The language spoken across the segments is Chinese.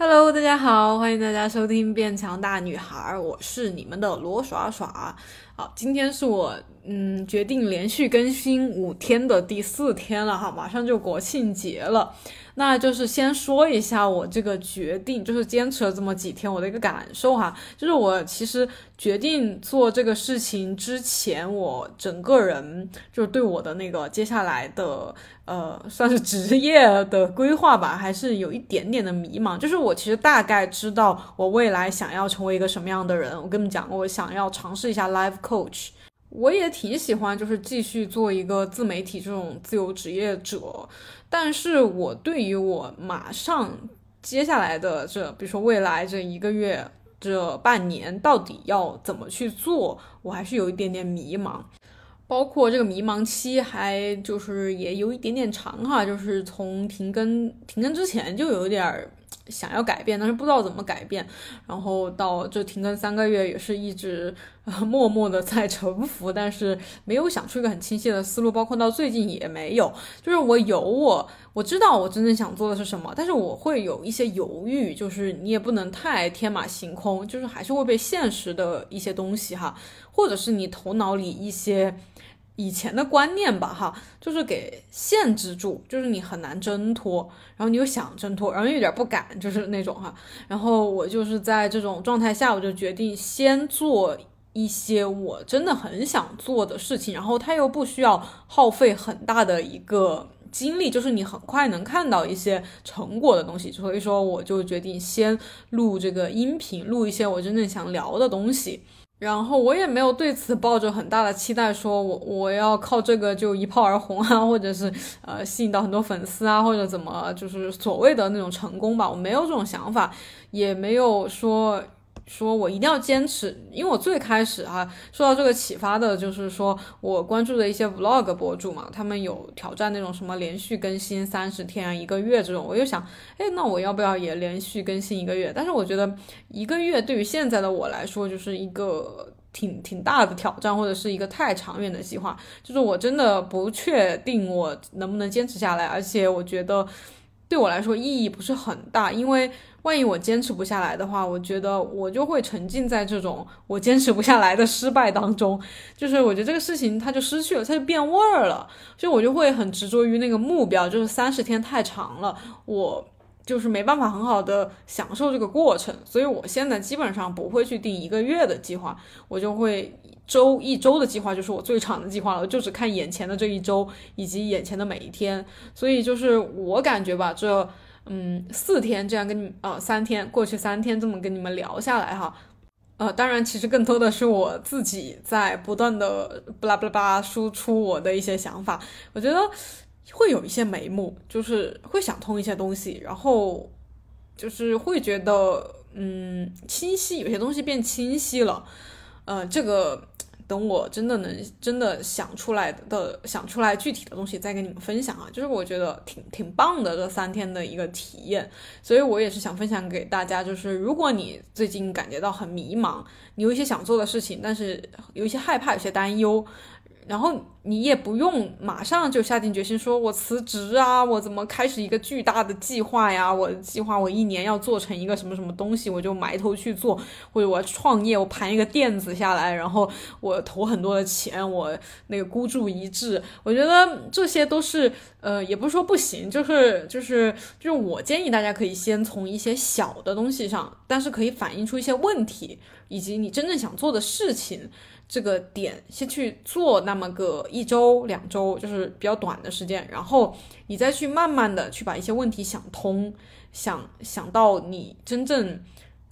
Hello，大家好，欢迎大家收听《变强大女孩》，我是你们的罗耍耍。好，今天是我嗯决定连续更新五天的第四天了哈，马上就国庆节了。那就是先说一下我这个决定，就是坚持了这么几天我的一个感受哈，就是我其实决定做这个事情之前，我整个人就是对我的那个接下来的呃算是职业的规划吧，还是有一点点的迷茫。就是我其实大概知道我未来想要成为一个什么样的人，我跟你们讲，我想要尝试一下 life coach。我也挺喜欢，就是继续做一个自媒体这种自由职业者，但是我对于我马上接下来的这，比如说未来这一个月、这半年到底要怎么去做，我还是有一点点迷茫，包括这个迷茫期还就是也有一点点长哈，就是从停更停更之前就有点儿。想要改变，但是不知道怎么改变，然后到这停更三个月，也是一直默默的在沉浮，但是没有想出一个很清晰的思路，包括到最近也没有。就是我有我，我知道我真正想做的是什么，但是我会有一些犹豫，就是你也不能太天马行空，就是还是会被现实的一些东西哈，或者是你头脑里一些。以前的观念吧，哈，就是给限制住，就是你很难挣脱，然后你又想挣脱，然后有点不敢，就是那种哈。然后我就是在这种状态下，我就决定先做一些我真的很想做的事情，然后它又不需要耗费很大的一个精力，就是你很快能看到一些成果的东西。所以说，我就决定先录这个音频，录一些我真正想聊的东西。然后我也没有对此抱着很大的期待，说我我要靠这个就一炮而红啊，或者是呃吸引到很多粉丝啊，或者怎么就是所谓的那种成功吧，我没有这种想法，也没有说。说我一定要坚持，因为我最开始哈受到这个启发的就是说我关注的一些 vlog 博主嘛，他们有挑战那种什么连续更新三十天一个月这种，我就想，哎，那我要不要也连续更新一个月？但是我觉得一个月对于现在的我来说就是一个挺挺大的挑战，或者是一个太长远的计划，就是我真的不确定我能不能坚持下来，而且我觉得对我来说意义不是很大，因为。万一我坚持不下来的话，我觉得我就会沉浸在这种我坚持不下来的失败当中，就是我觉得这个事情它就失去了，它就变味儿了，所以我就会很执着于那个目标，就是三十天太长了，我就是没办法很好的享受这个过程，所以我现在基本上不会去定一个月的计划，我就会周一周的计划就是我最长的计划了，就只看眼前的这一周以及眼前的每一天，所以就是我感觉吧，这。嗯，四天这样跟你呃，三天过去三天这么跟你们聊下来哈，呃，当然其实更多的是我自己在不断的巴拉巴拉巴拉输出我的一些想法，我觉得会有一些眉目，就是会想通一些东西，然后就是会觉得嗯清晰，有些东西变清晰了，呃，这个。等我真的能真的想出来的想出来具体的东西再跟你们分享啊，就是我觉得挺挺棒的这三天的一个体验，所以我也是想分享给大家，就是如果你最近感觉到很迷茫，你有一些想做的事情，但是有一些害怕，有些担忧。然后你也不用马上就下定决心说，我辞职啊，我怎么开始一个巨大的计划呀？我计划我一年要做成一个什么什么东西，我就埋头去做，或者我创业，我盘一个店子下来，然后我投很多的钱，我那个孤注一掷。我觉得这些都是，呃，也不是说不行，就是就是就是我建议大家可以先从一些小的东西上，但是可以反映出一些问题，以及你真正想做的事情。这个点先去做那么个一周两周，就是比较短的时间，然后你再去慢慢的去把一些问题想通，想想到你真正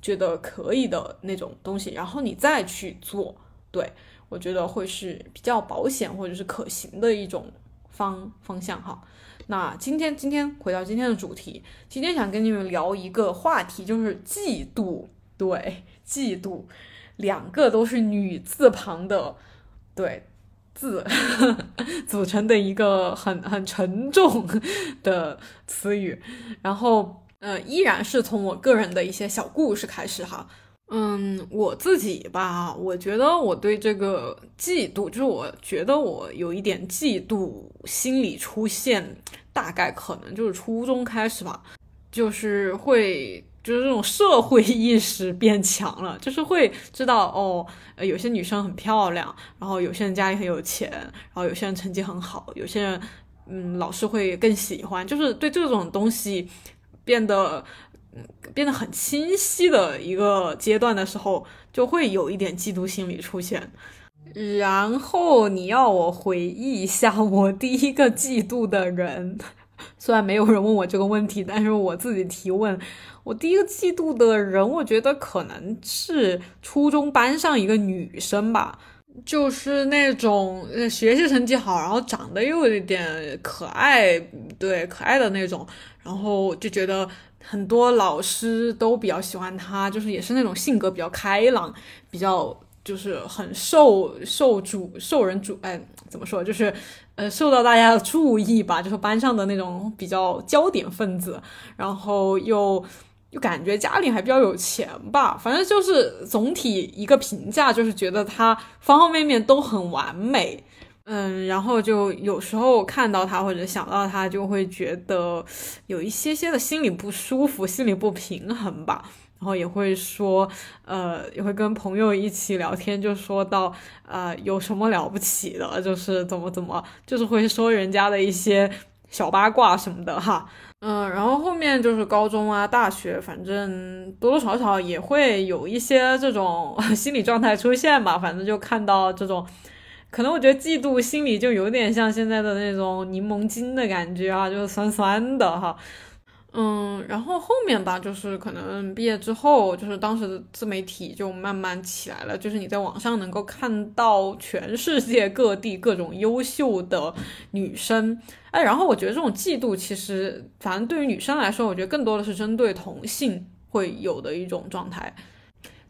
觉得可以的那种东西，然后你再去做。对我觉得会是比较保险或者是可行的一种方方向哈。那今天今天回到今天的主题，今天想跟你们聊一个话题，就是嫉妒。对，嫉妒。两个都是女字旁的，对字 组成的一个很很沉重的词语，然后呃，依然是从我个人的一些小故事开始哈。嗯，我自己吧，我觉得我对这个嫉妒，就是我觉得我有一点嫉妒心理出现，大概可能就是初中开始吧。就是会。就是这种社会意识变强了，就是会知道哦，呃，有些女生很漂亮，然后有些人家里很有钱，然后有些人成绩很好，有些人，嗯，老师会更喜欢，就是对这种东西变得，变得很清晰的一个阶段的时候，就会有一点嫉妒心理出现。然后你要我回忆一下我第一个嫉妒的人，虽然没有人问我这个问题，但是我自己提问。我第一个嫉妒的人，我觉得可能是初中班上一个女生吧，就是那种学习成绩好，然后长得又有点可爱，对可爱的那种，然后就觉得很多老师都比较喜欢她，就是也是那种性格比较开朗，比较就是很受受主受人主，哎，怎么说，就是呃受到大家的注意吧，就是班上的那种比较焦点分子，然后又。就感觉家里还比较有钱吧，反正就是总体一个评价，就是觉得他方方面面都很完美，嗯，然后就有时候看到他或者想到他，就会觉得有一些些的心里不舒服，心里不平衡吧。然后也会说，呃，也会跟朋友一起聊天，就说到，呃，有什么了不起的，就是怎么怎么，就是会说人家的一些小八卦什么的哈。嗯，然后后面就是高中啊、大学，反正多多少少也会有一些这种 心理状态出现吧。反正就看到这种，可能我觉得嫉妒心理就有点像现在的那种柠檬精的感觉啊，就是酸酸的哈。嗯，然后后面吧，就是可能毕业之后，就是当时的自媒体就慢慢起来了，就是你在网上能够看到全世界各地各种优秀的女生，哎，然后我觉得这种嫉妒其实，反正对于女生来说，我觉得更多的是针对同性会有的一种状态。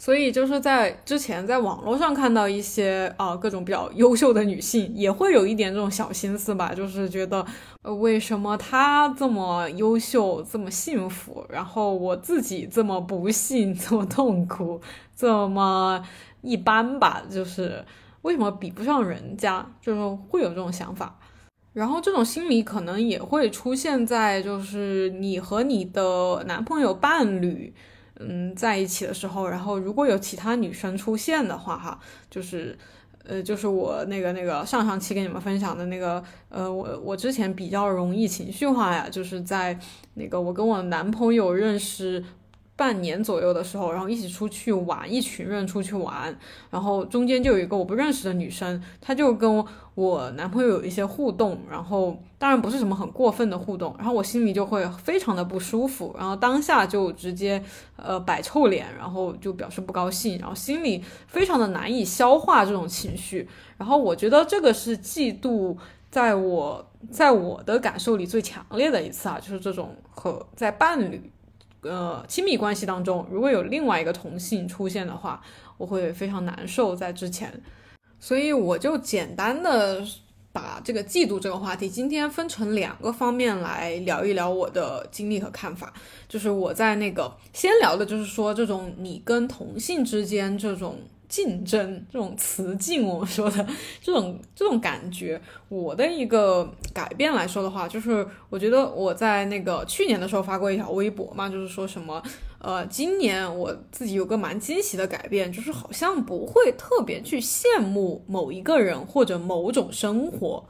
所以就是在之前在网络上看到一些啊各种比较优秀的女性，也会有一点这种小心思吧，就是觉得呃为什么她这么优秀这么幸福，然后我自己这么不幸这么痛苦这么一般吧，就是为什么比不上人家，就是会有这种想法，然后这种心理可能也会出现在就是你和你的男朋友伴侣。嗯，在一起的时候，然后如果有其他女生出现的话，哈，就是，呃，就是我那个那个上上期跟你们分享的那个，呃，我我之前比较容易情绪化呀，就是在那个我跟我男朋友认识。半年左右的时候，然后一起出去玩，一群人出去玩，然后中间就有一个我不认识的女生，她就跟我男朋友有一些互动，然后当然不是什么很过分的互动，然后我心里就会非常的不舒服，然后当下就直接呃摆臭脸，然后就表示不高兴，然后心里非常的难以消化这种情绪，然后我觉得这个是嫉妒，在我在我的感受里最强烈的一次啊，就是这种和在伴侣。呃，亲密关系当中，如果有另外一个同性出现的话，我会非常难受。在之前，所以我就简单的把这个嫉妒这个话题，今天分成两个方面来聊一聊我的经历和看法。就是我在那个先聊的，就是说这种你跟同性之间这种。竞争这种词竞，我们说的 这种这种感觉，我的一个改变来说的话，就是我觉得我在那个去年的时候发过一条微博嘛，就是说什么，呃，今年我自己有个蛮惊喜的改变，就是好像不会特别去羡慕某一个人或者某种生活。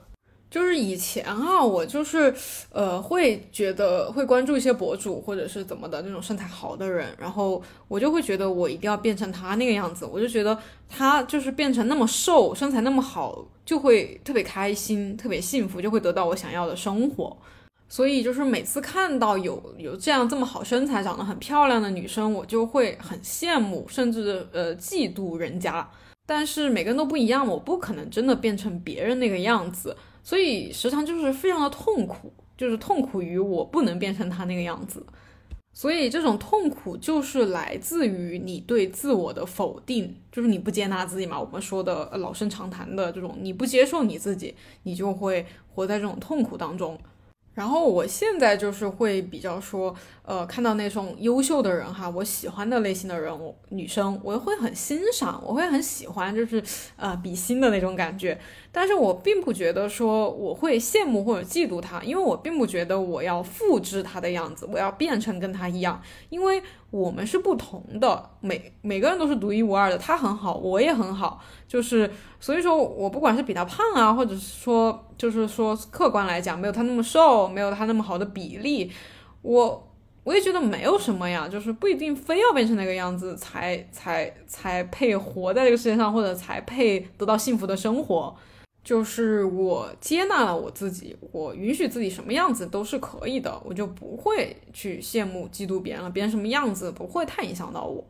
就是以前啊，我就是，呃，会觉得会关注一些博主或者是怎么的那种身材好的人，然后我就会觉得我一定要变成他那个样子，我就觉得他就是变成那么瘦，身材那么好，就会特别开心，特别幸福，就会得到我想要的生活。所以就是每次看到有有这样这么好身材、长得很漂亮的女生，我就会很羡慕，甚至呃嫉妒人家。但是每个人都不一样，我不可能真的变成别人那个样子。所以时常就是非常的痛苦，就是痛苦于我不能变成他那个样子。所以这种痛苦就是来自于你对自我的否定，就是你不接纳自己嘛。我们说的老生常谈的这种，你不接受你自己，你就会活在这种痛苦当中。然后我现在就是会比较说，呃，看到那种优秀的人哈，我喜欢的类型的人，我女生我会很欣赏，我会很喜欢，就是呃比心的那种感觉。但是我并不觉得说我会羡慕或者嫉妒他，因为我并不觉得我要复制他的样子，我要变成跟他一样，因为我们是不同的，每每个人都是独一无二的。他很好，我也很好，就是所以说我不管是比他胖啊，或者是说就是说客观来讲没有他那么瘦，没有他那么好的比例，我我也觉得没有什么呀，就是不一定非要变成那个样子才才才配活在这个世界上，或者才配得到幸福的生活。就是我接纳了我自己，我允许自己什么样子都是可以的，我就不会去羡慕、嫉妒别人了。别人什么样子不会太影响到我。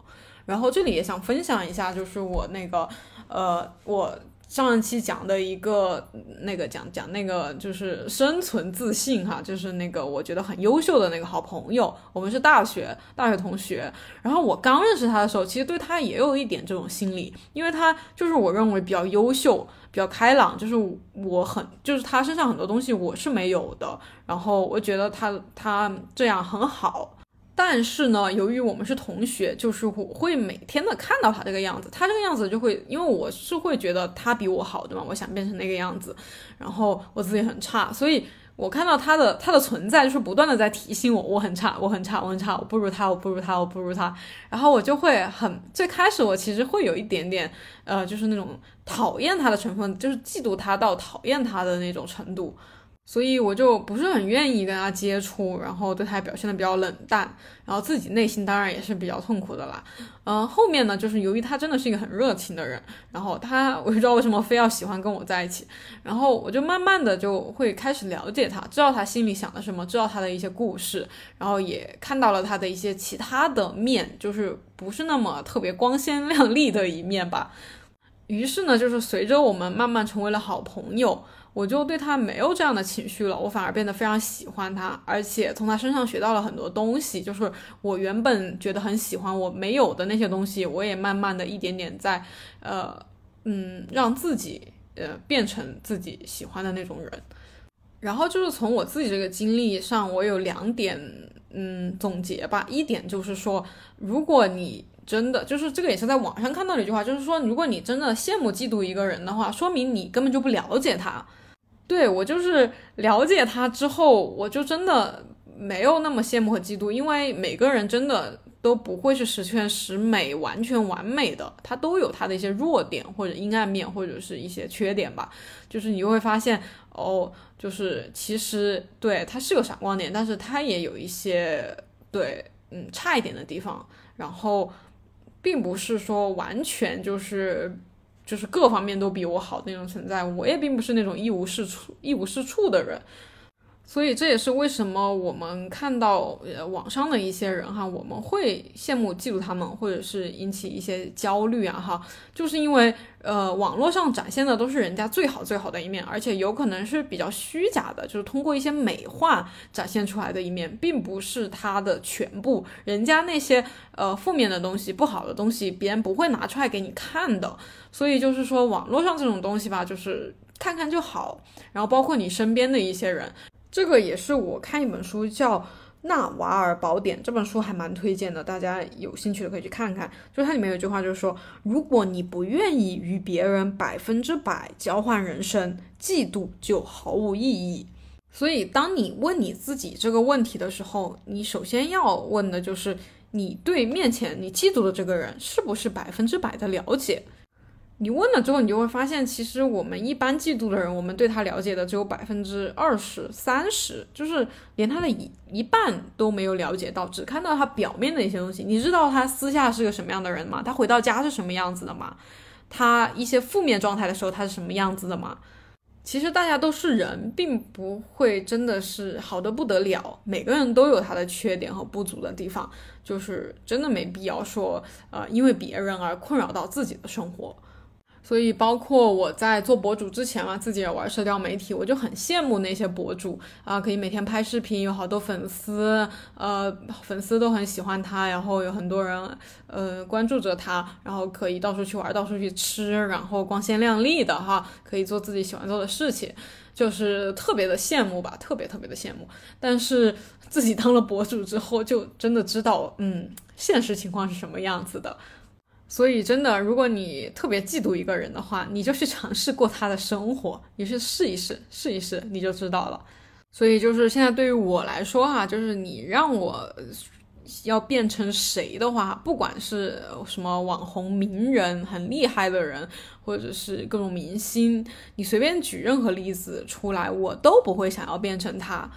然后这里也想分享一下，就是我那个，呃，我。上一期讲的一个那个讲讲那个就是生存自信哈，就是那个我觉得很优秀的那个好朋友，我们是大学大学同学。然后我刚认识他的时候，其实对他也有一点这种心理，因为他就是我认为比较优秀、比较开朗，就是我很就是他身上很多东西我是没有的。然后我觉得他他这样很好。但是呢，由于我们是同学，就是我会每天的看到他这个样子，他这个样子就会，因为我是会觉得他比我好，的嘛？我想变成那个样子，然后我自己很差，所以我看到他的他的存在，就是不断的在提醒我，我很差，我很差，我很差，我不如他，我不如他，我不如他，然后我就会很，最开始我其实会有一点点，呃，就是那种讨厌他的成分，就是嫉妒他到讨厌他的那种程度。所以我就不是很愿意跟他接触，然后对他表现的比较冷淡，然后自己内心当然也是比较痛苦的啦。嗯，后面呢，就是由于他真的是一个很热情的人，然后他我不知道为什么非要喜欢跟我在一起，然后我就慢慢的就会开始了解他，知道他心里想的什么，知道他的一些故事，然后也看到了他的一些其他的面，就是不是那么特别光鲜亮丽的一面吧。于是呢，就是随着我们慢慢成为了好朋友。我就对他没有这样的情绪了，我反而变得非常喜欢他，而且从他身上学到了很多东西。就是我原本觉得很喜欢我没有的那些东西，我也慢慢的一点点在，呃，嗯，让自己呃变成自己喜欢的那种人。然后就是从我自己这个经历上，我有两点嗯总结吧。一点就是说，如果你真的就是这个也是在网上看到的一句话，就是说，如果你真的羡慕嫉妒一个人的话，说明你根本就不了解他。对我就是了解他之后，我就真的没有那么羡慕和嫉妒，因为每个人真的都不会是十全十美、完全完美的，他都有他的一些弱点或者阴暗面或者是一些缺点吧。就是你会发现，哦，就是其实对他是有闪光点，但是他也有一些对嗯差一点的地方，然后并不是说完全就是。就是各方面都比我好那种存在，我也并不是那种一无是处、一无是处的人。所以这也是为什么我们看到呃网上的一些人哈，我们会羡慕嫉妒他们，或者是引起一些焦虑啊哈，就是因为呃网络上展现的都是人家最好最好的一面，而且有可能是比较虚假的，就是通过一些美化展现出来的一面，并不是他的全部。人家那些呃负面的东西、不好的东西，别人不会拿出来给你看的。所以就是说网络上这种东西吧，就是看看就好，然后包括你身边的一些人。这个也是我看一本书叫《纳瓦尔宝典》，这本书还蛮推荐的，大家有兴趣的可以去看看。就是它里面有句话，就是说，如果你不愿意与别人百分之百交换人生，嫉妒就毫无意义。所以，当你问你自己这个问题的时候，你首先要问的就是，你对面前你嫉妒的这个人是不是百分之百的了解？你问了之后，你就会发现，其实我们一般嫉妒的人，我们对他了解的只有百分之二十三十，就是连他的一一半都没有了解到，只看到他表面的一些东西。你知道他私下是个什么样的人吗？他回到家是什么样子的吗？他一些负面状态的时候他是什么样子的吗？其实大家都是人，并不会真的是好的不得了。每个人都有他的缺点和不足的地方，就是真的没必要说，呃，因为别人而困扰到自己的生活。所以，包括我在做博主之前嘛，自己也玩社交媒体，我就很羡慕那些博主啊，可以每天拍视频，有好多粉丝，呃，粉丝都很喜欢他，然后有很多人呃关注着他，然后可以到处去玩，到处去吃，然后光鲜亮丽的哈，可以做自己喜欢做的事情，就是特别的羡慕吧，特别特别的羡慕。但是自己当了博主之后，就真的知道，嗯，现实情况是什么样子的。所以，真的，如果你特别嫉妒一个人的话，你就去尝试过他的生活，你去试一试，试一试，你就知道了。所以，就是现在对于我来说哈，就是你让我要变成谁的话，不管是什么网红、名人、很厉害的人，或者是各种明星，你随便举任何例子出来，我都不会想要变成他。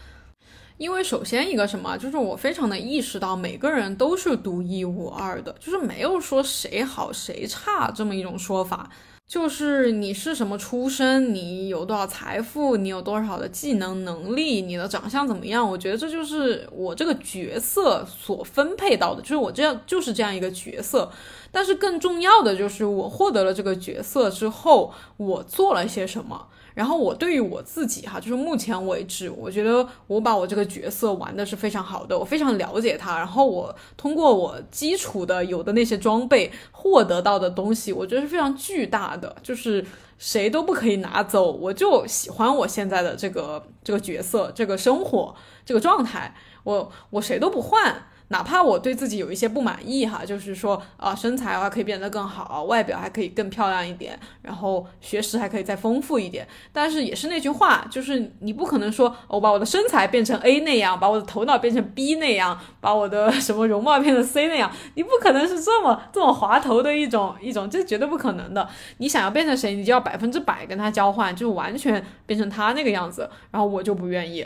因为首先一个什么，就是我非常的意识到每个人都是独一无二的，就是没有说谁好谁差这么一种说法。就是你是什么出身，你有多少财富，你有多少的技能能力，你的长相怎么样？我觉得这就是我这个角色所分配到的，就是我这样就是这样一个角色。但是更重要的就是我获得了这个角色之后，我做了些什么。然后我对于我自己哈，就是目前为止，我觉得我把我这个角色玩的是非常好的，我非常了解他。然后我通过我基础的有的那些装备获得到的东西，我觉得是非常巨大的，就是谁都不可以拿走。我就喜欢我现在的这个这个角色，这个生活，这个状态，我我谁都不换。哪怕我对自己有一些不满意哈，就是说啊，身材的话可以变得更好，外表还可以更漂亮一点，然后学识还可以再丰富一点。但是也是那句话，就是你不可能说我把我的身材变成 A 那样，把我的头脑变成 B 那样，把我的 什么容貌变成 C 那样，你不可能是这么这么滑头的一种一种，这绝对不可能的。你想要变成谁，你就要百分之百跟他交换，就完全变成他那个样子。然后我就不愿意。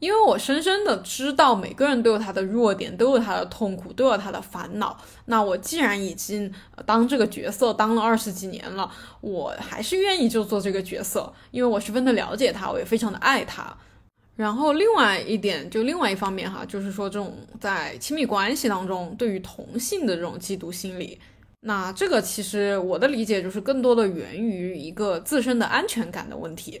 因为我深深的知道，每个人都有他的弱点，都有他的痛苦，都有他的烦恼。那我既然已经当这个角色当了二十几年了，我还是愿意就做这个角色，因为我十分的了解他，我也非常的爱他。然后另外一点，就另外一方面哈，就是说这种在亲密关系当中，对于同性的这种嫉妒心理，那这个其实我的理解就是更多的源于一个自身的安全感的问题。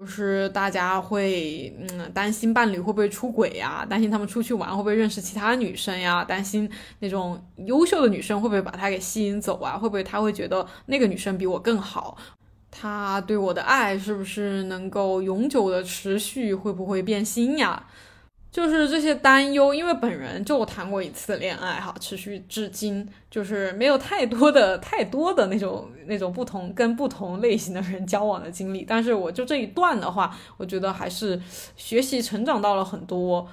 就是大家会嗯担心伴侣会不会出轨呀，担心他们出去玩会不会认识其他女生呀，担心那种优秀的女生会不会把他给吸引走啊，会不会他会觉得那个女生比我更好，他对我的爱是不是能够永久的持续，会不会变心呀？就是这些担忧，因为本人就谈过一次恋爱，哈，持续至今，就是没有太多的、太多的那种、那种不同跟不同类型的人交往的经历。但是我就这一段的话，我觉得还是学习成长到了很多。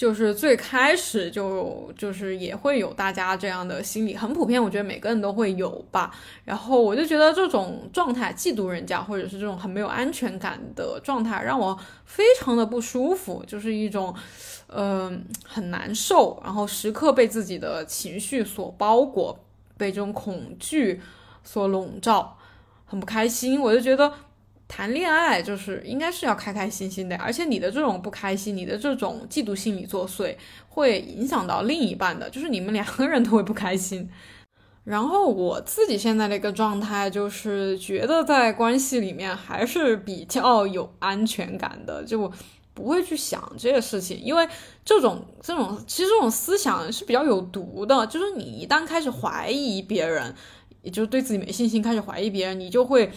就是最开始就就是也会有大家这样的心理，很普遍，我觉得每个人都会有吧。然后我就觉得这种状态，嫉妒人家，或者是这种很没有安全感的状态，让我非常的不舒服，就是一种，嗯，很难受，然后时刻被自己的情绪所包裹，被这种恐惧所笼罩，很不开心。我就觉得。谈恋爱就是应该是要开开心心的，而且你的这种不开心，你的这种嫉妒心理作祟，会影响到另一半的，就是你们两个人都会不开心。然后我自己现在的一个状态，就是觉得在关系里面还是比较有安全感的，就不会去想这些事情，因为这种这种其实这种思想是比较有毒的，就是你一旦开始怀疑别人，也就是对自己没信心，开始怀疑别人，你就会。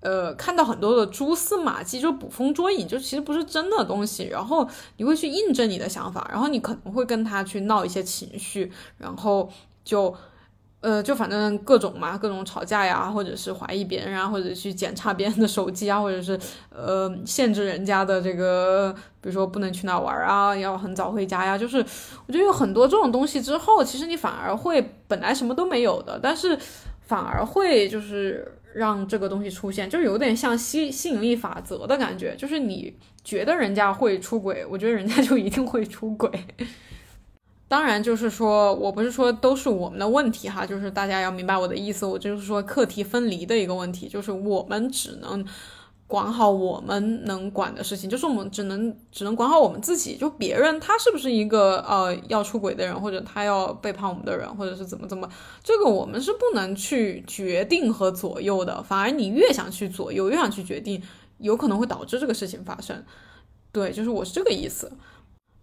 呃，看到很多的蛛丝马迹，就捕风捉影，就其实不是真的东西。然后你会去印证你的想法，然后你可能会跟他去闹一些情绪，然后就，呃，就反正各种嘛，各种吵架呀，或者是怀疑别人啊，或者去检查别人的手机啊，或者是呃限制人家的这个，比如说不能去哪玩啊，要很早回家呀。就是我觉得有很多这种东西之后，其实你反而会本来什么都没有的，但是反而会就是。让这个东西出现，就是有点像吸吸引力法则的感觉，就是你觉得人家会出轨，我觉得人家就一定会出轨。当然，就是说我不是说都是我们的问题哈，就是大家要明白我的意思，我就是说课题分离的一个问题，就是我们只能管好我们能管的事情，就是我们只能只能管好我们自己。就别人他是不是一个呃要出轨的人，或者他要背叛我们的人，或者是怎么怎么，这个我们是不能去决定和左右的。反而你越想去左右，越想去决定，有可能会导致这个事情发生。对，就是我是这个意思。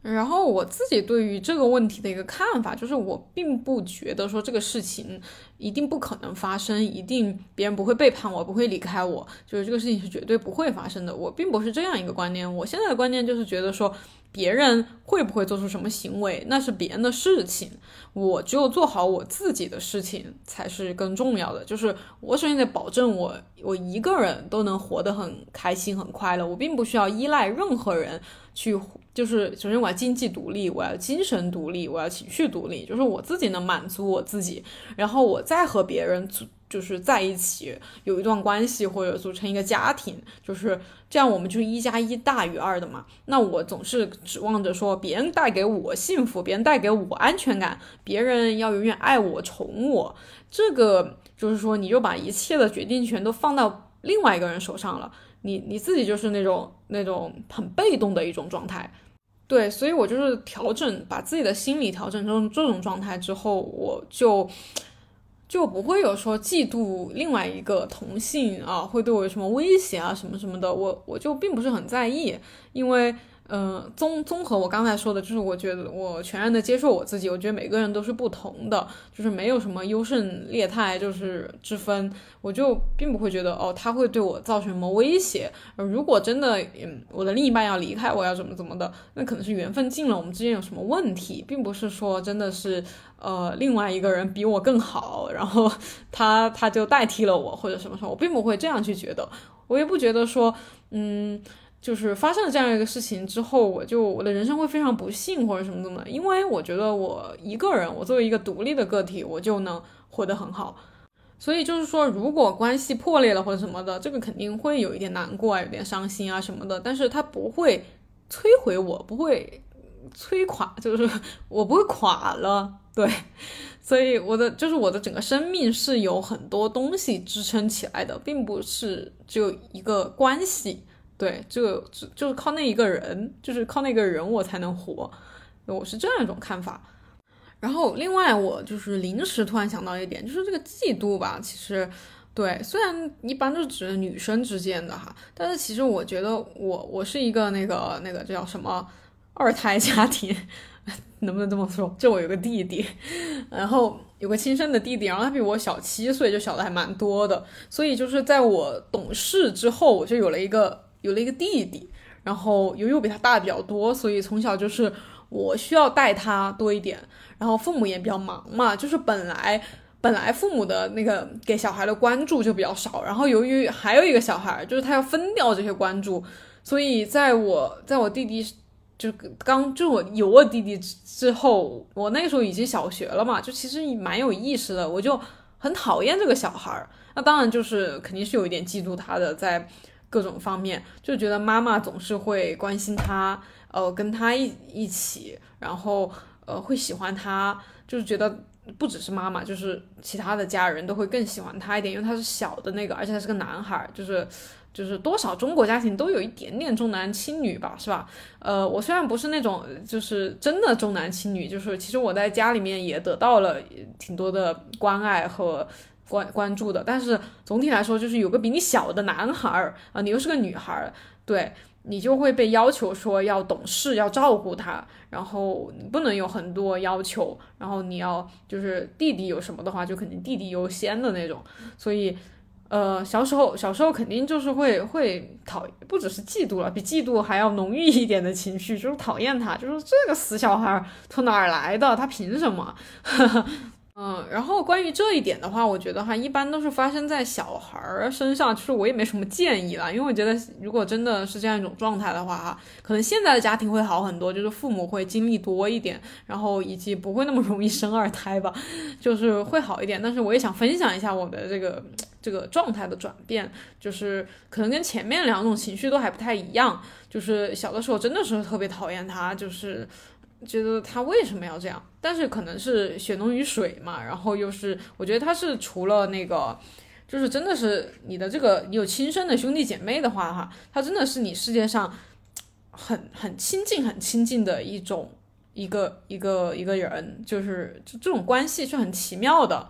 然后我自己对于这个问题的一个看法，就是我并不觉得说这个事情一定不可能发生，一定别人不会背叛我，不会离开我，就是这个事情是绝对不会发生的。我并不是这样一个观念，我现在的观念就是觉得说。别人会不会做出什么行为，那是别人的事情。我只有做好我自己的事情才是更重要的。就是我首先得保证我我一个人都能活得很开心、很快乐。我并不需要依赖任何人去，就是首先我要经济独立，我要精神独立，我要情绪独立，就是我自己能满足我自己，然后我再和别人组。就是在一起有一段关系或者组成一个家庭，就是这样，我们就是一加一大于二的嘛。那我总是指望着说别人带给我幸福，别人带给我安全感，别人要永远爱我、宠我。这个就是说，你就把一切的决定权都放到另外一个人手上了，你你自己就是那种那种很被动的一种状态。对，所以我就是调整，把自己的心理调整成这种状态之后，我就。就不会有说嫉妒另外一个同性啊，会对我有什么威胁啊，什么什么的，我我就并不是很在意，因为。嗯，综综合我刚才说的，就是我觉得我全然的接受我自己。我觉得每个人都是不同的，就是没有什么优胜劣汰，就是之分。我就并不会觉得哦，他会对我造成什么威胁。如果真的，嗯，我的另一半要离开我，要怎么怎么的，那可能是缘分尽了，我们之间有什么问题，并不是说真的是呃另外一个人比我更好，然后 他他就代替了我或者什么什么，我并不会这样去觉得。我也不觉得说，嗯。就是发生了这样一个事情之后，我就我的人生会非常不幸或者什么的，因为我觉得我一个人，我作为一个独立的个体，我就能活得很好。所以就是说，如果关系破裂了或者什么的，这个肯定会有一点难过啊，有点伤心啊什么的，但是它不会摧毁我，不会摧垮，就是 我不会垮了。对，所以我的就是我的整个生命是有很多东西支撑起来的，并不是只有一个关系。对，就就就是靠那一个人，就是靠那个人我才能活，我是这样一种看法。然后另外我就是临时突然想到一点，就是这个嫉妒吧，其实对，虽然一般都是指女生之间的哈，但是其实我觉得我我是一个那个那个叫什么二胎家庭，能不能这么说？就我有个弟弟，然后有个亲生的弟弟，然后他比我小七岁，就小的还蛮多的，所以就是在我懂事之后，我就有了一个。有了一个弟弟，然后由于我比他大比较多，所以从小就是我需要带他多一点。然后父母也比较忙嘛，就是本来本来父母的那个给小孩的关注就比较少，然后由于还有一个小孩，就是他要分掉这些关注，所以在我在我弟弟就刚就我有我弟弟之后，我那个时候已经小学了嘛，就其实蛮有意识的，我就很讨厌这个小孩。那当然就是肯定是有一点嫉妒他的在。各种方面就觉得妈妈总是会关心他，呃，跟他一一起，然后呃会喜欢他，就是觉得不只是妈妈，就是其他的家人都会更喜欢他一点，因为他是小的那个，而且他是个男孩，就是就是多少中国家庭都有一点点重男轻女吧，是吧？呃，我虽然不是那种就是真的重男轻女，就是其实我在家里面也得到了挺多的关爱和。关关注的，但是总体来说，就是有个比你小的男孩儿啊，你又是个女孩儿，对你就会被要求说要懂事，要照顾他，然后你不能有很多要求，然后你要就是弟弟有什么的话，就肯定弟弟优先的那种。所以，呃，小时候小时候肯定就是会会讨，不只是嫉妒了，比嫉妒还要浓郁一点的情绪，就是讨厌他，就是这个死小孩儿从哪儿来的，他凭什么？嗯，然后关于这一点的话，我觉得哈，一般都是发生在小孩儿身上，就是我也没什么建议啦，因为我觉得如果真的是这样一种状态的话哈，可能现在的家庭会好很多，就是父母会经历多一点，然后以及不会那么容易生二胎吧，就是会好一点。但是我也想分享一下我的这个这个状态的转变，就是可能跟前面两种情绪都还不太一样，就是小的时候真的是特别讨厌他，就是。觉得他为什么要这样？但是可能是血浓于水嘛，然后又是我觉得他是除了那个，就是真的是你的这个你有亲生的兄弟姐妹的话哈，他真的是你世界上很很亲近很亲近的一种一个一个一个人，就是就这种关系是很奇妙的。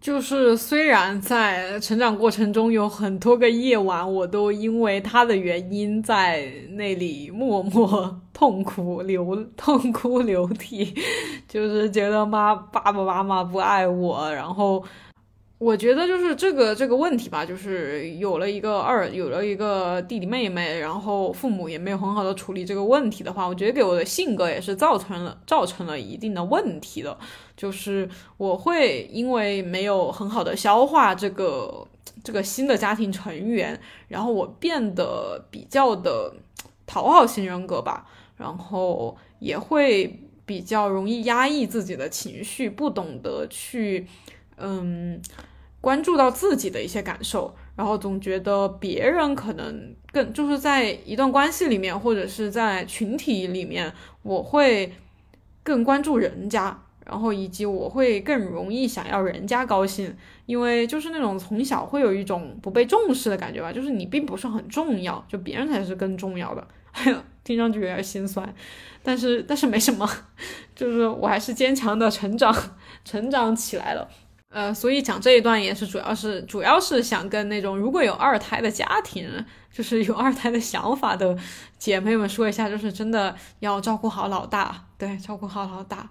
就是虽然在成长过程中有很多个夜晚，我都因为他的原因在那里默默痛哭流痛哭流涕，就是觉得妈爸爸妈妈不爱我，然后。我觉得就是这个这个问题吧，就是有了一个二，有了一个弟弟妹妹，然后父母也没有很好的处理这个问题的话，我觉得给我的性格也是造成了造成了一定的问题的。就是我会因为没有很好的消化这个这个新的家庭成员，然后我变得比较的讨好型人格吧，然后也会比较容易压抑自己的情绪，不懂得去。嗯，关注到自己的一些感受，然后总觉得别人可能更就是在一段关系里面，或者是在群体里面，我会更关注人家，然后以及我会更容易想要人家高兴，因为就是那种从小会有一种不被重视的感觉吧，就是你并不是很重要，就别人才是更重要的。哎呀，听上去有点心酸，但是但是没什么，就是我还是坚强的成长，成长起来了。呃，所以讲这一段也是主要是主要是想跟那种如果有二胎的家庭，就是有二胎的想法的姐妹们说一下，就是真的要照顾好老大，对，照顾好老大。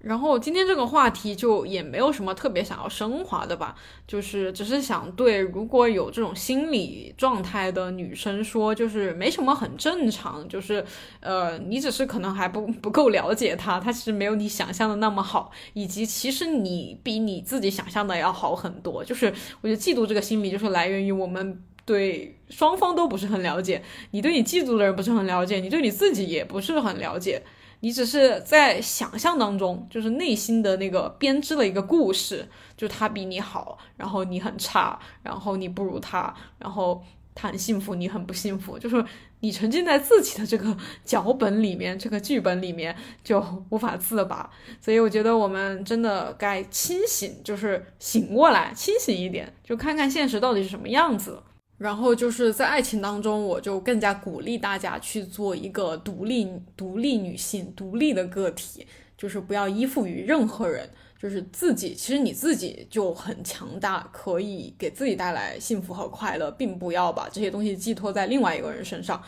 然后今天这个话题就也没有什么特别想要升华的吧，就是只是想对如果有这种心理状态的女生说，就是没什么很正常，就是呃，你只是可能还不不够了解他，他其实没有你想象的那么好，以及其实你比你自己想象的要好很多。就是我觉得嫉妒这个心理就是来源于我们对双方都不是很了解，你对你嫉妒的人不是很了解，你对你自己也不是很了解。你只是在想象当中，就是内心的那个编织了一个故事，就他比你好，然后你很差，然后你不如他，然后他很幸福，你很不幸福，就是你沉浸在自己的这个脚本里面，这个剧本里面就无法自拔。所以我觉得我们真的该清醒，就是醒过来，清醒一点，就看看现实到底是什么样子。然后就是在爱情当中，我就更加鼓励大家去做一个独立、独立女性、独立的个体，就是不要依附于任何人，就是自己，其实你自己就很强大，可以给自己带来幸福和快乐，并不要把这些东西寄托在另外一个人身上。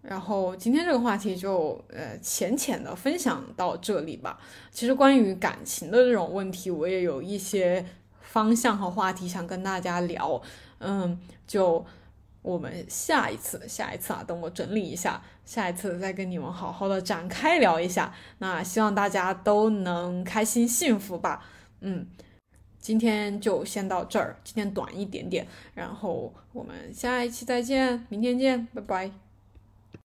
然后今天这个话题就呃浅浅的分享到这里吧。其实关于感情的这种问题，我也有一些方向和话题想跟大家聊。嗯，就我们下一次，下一次啊，等我整理一下，下一次再跟你们好好的展开聊一下。那希望大家都能开心幸福吧。嗯，今天就先到这儿，今天短一点点，然后我们下一期再见，明天见，拜拜。